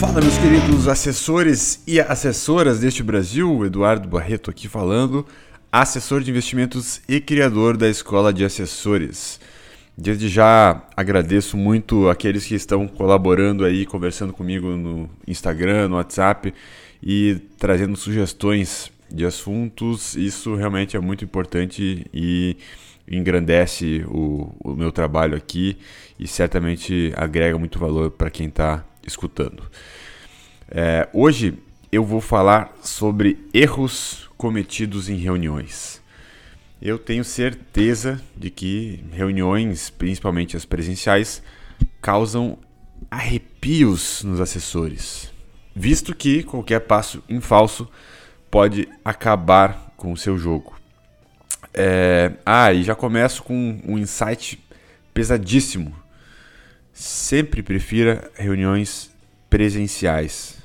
Fala, meus queridos assessores e assessoras deste Brasil, Eduardo Barreto aqui falando, assessor de investimentos e criador da Escola de Assessores. Desde já agradeço muito aqueles que estão colaborando aí, conversando comigo no Instagram, no WhatsApp e trazendo sugestões de assuntos. Isso realmente é muito importante e engrandece o, o meu trabalho aqui e certamente agrega muito valor para quem está escutando. É, hoje eu vou falar sobre erros cometidos em reuniões. Eu tenho certeza de que reuniões, principalmente as presenciais, causam arrepios nos assessores, visto que qualquer passo em falso pode acabar com o seu jogo. É... Ah, e já começo com um insight pesadíssimo. Sempre prefira reuniões presenciais.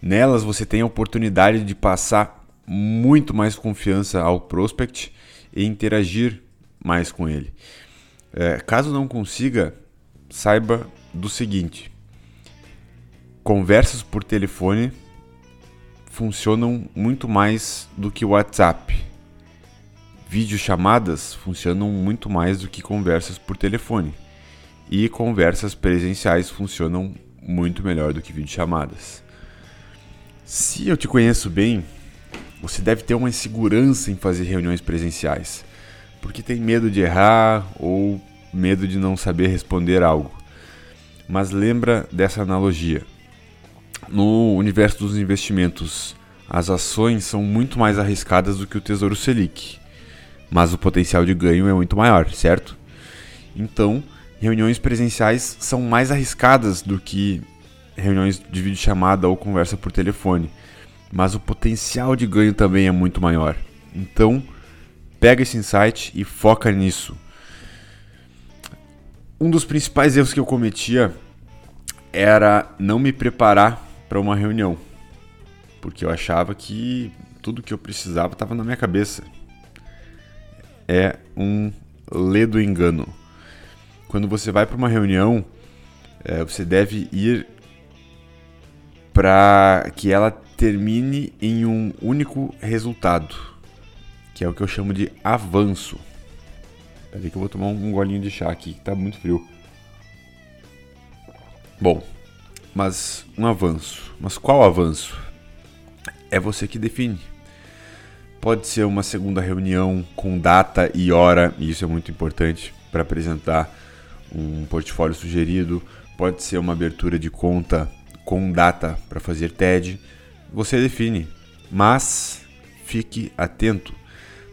Nelas você tem a oportunidade de passar muito mais confiança ao prospect e interagir mais com ele. É, caso não consiga, saiba do seguinte: conversas por telefone funcionam muito mais do que WhatsApp. Videochamadas funcionam muito mais do que conversas por telefone. E conversas presenciais funcionam muito melhor do que videochamadas. Se eu te conheço bem, você deve ter uma insegurança em fazer reuniões presenciais, porque tem medo de errar ou medo de não saber responder algo. Mas lembra dessa analogia. No universo dos investimentos, as ações são muito mais arriscadas do que o Tesouro Selic, mas o potencial de ganho é muito maior, certo? Então, reuniões presenciais são mais arriscadas do que reuniões de videochamada ou conversa por telefone, mas o potencial de ganho também é muito maior. Então, pega esse insight e foca nisso. Um dos principais erros que eu cometia era não me preparar para uma reunião, porque eu achava que tudo que eu precisava estava na minha cabeça. É um ledo engano. Quando você vai para uma reunião, é, você deve ir para que ela termine em um único resultado, que é o que eu chamo de avanço. Peraí que eu vou tomar um golinho de chá aqui, que tá muito frio. Bom, mas um avanço. Mas qual avanço? É você que define. Pode ser uma segunda reunião com data e hora, e isso é muito importante para apresentar um portfólio sugerido. Pode ser uma abertura de conta com data para fazer TED. Você define, mas fique atento.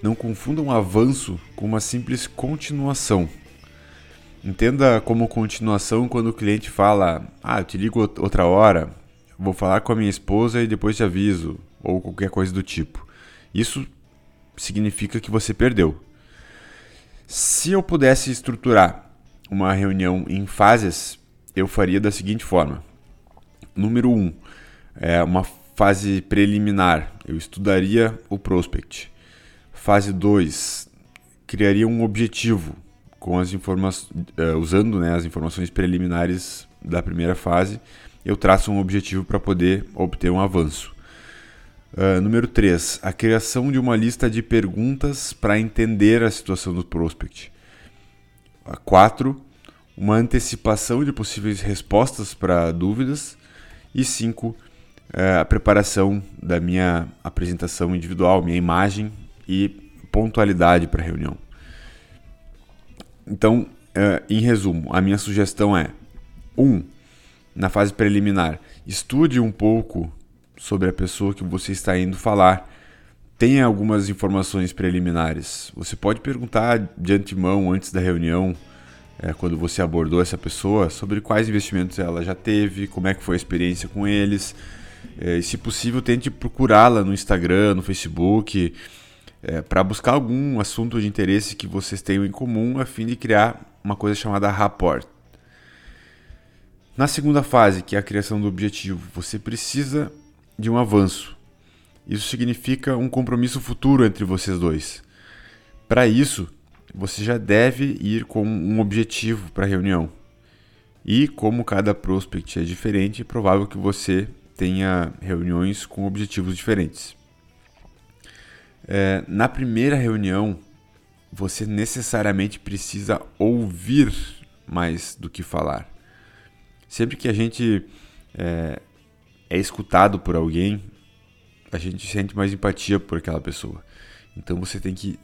Não confunda um avanço com uma simples continuação. Entenda como continuação quando o cliente fala: Ah, eu te ligo outra hora, vou falar com a minha esposa e depois te aviso, ou qualquer coisa do tipo. Isso significa que você perdeu. Se eu pudesse estruturar uma reunião em fases, eu faria da seguinte forma: número 1, um, é uma fase preliminar, eu estudaria o prospect. Fase 2, criaria um objetivo com as informações, uh, usando né, as informações preliminares da primeira fase, eu traço um objetivo para poder obter um avanço. Uh, número 3. A criação de uma lista de perguntas para entender a situação do prospect. 4. Uma antecipação de possíveis respostas para dúvidas. E 5. Uh, a preparação da minha apresentação individual, minha imagem e pontualidade para a reunião. Então, uh, em resumo, a minha sugestão é: 1. Um, na fase preliminar, estude um pouco sobre a pessoa que você está indo falar. Tenha algumas informações preliminares. Você pode perguntar de antemão, antes da reunião, é, quando você abordou essa pessoa, sobre quais investimentos ela já teve, como é que foi a experiência com eles. É, e, se possível, tente procurá-la no Instagram, no Facebook é, para buscar algum assunto de interesse que vocês tenham em comum, a fim de criar uma coisa chamada rapport. Na segunda fase, que é a criação do objetivo, você precisa de um avanço. Isso significa um compromisso futuro entre vocês dois. Para isso, você já deve ir com um objetivo para a reunião. E como cada prospect é diferente, é provável que você tenha reuniões com objetivos diferentes. É, na primeira reunião, você necessariamente precisa ouvir mais do que falar. Sempre que a gente é, é escutado por alguém, a gente sente mais empatia por aquela pessoa. Então você tem que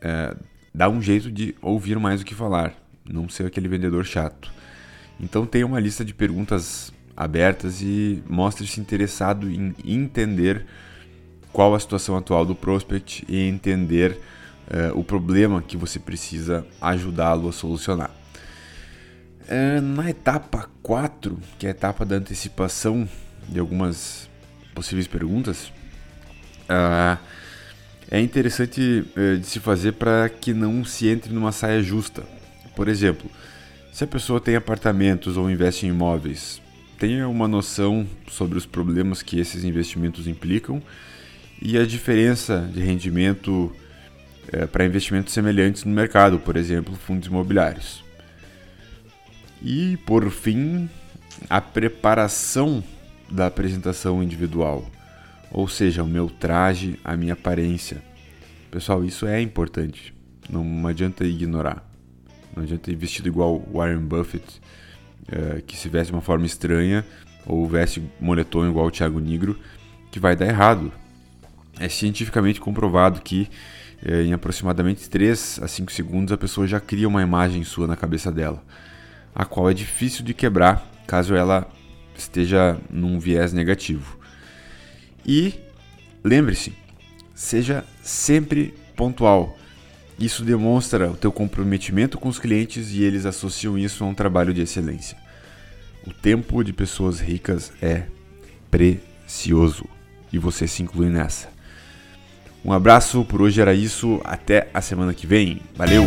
é, dar um jeito de ouvir mais do que falar, não ser aquele vendedor chato. Então tenha uma lista de perguntas abertas e mostre-se interessado em entender qual a situação atual do prospect e entender uh, o problema que você precisa ajudá-lo a solucionar. Uh, na etapa 4, que é a etapa da antecipação de algumas possíveis perguntas, uh, é interessante de se fazer para que não se entre numa saia justa. Por exemplo, se a pessoa tem apartamentos ou investe em imóveis, tenha uma noção sobre os problemas que esses investimentos implicam e a diferença de rendimento é, para investimentos semelhantes no mercado, por exemplo, fundos imobiliários. E, por fim, a preparação da apresentação individual, ou seja, o meu traje, a minha aparência. Pessoal, isso é importante, não adianta ignorar. Não adianta ir vestido igual Warren Buffett, é, que se veste de uma forma estranha, ou veste moletom igual o Thiago Negro, que vai dar errado. É cientificamente comprovado que é, em aproximadamente 3 a 5 segundos a pessoa já cria uma imagem sua na cabeça dela, a qual é difícil de quebrar caso ela esteja num viés negativo. E lembre-se, seja sempre pontual. Isso demonstra o teu comprometimento com os clientes e eles associam isso a um trabalho de excelência. O tempo de pessoas ricas é precioso e você se inclui nessa. Um abraço, por hoje era isso, até a semana que vem. Valeu!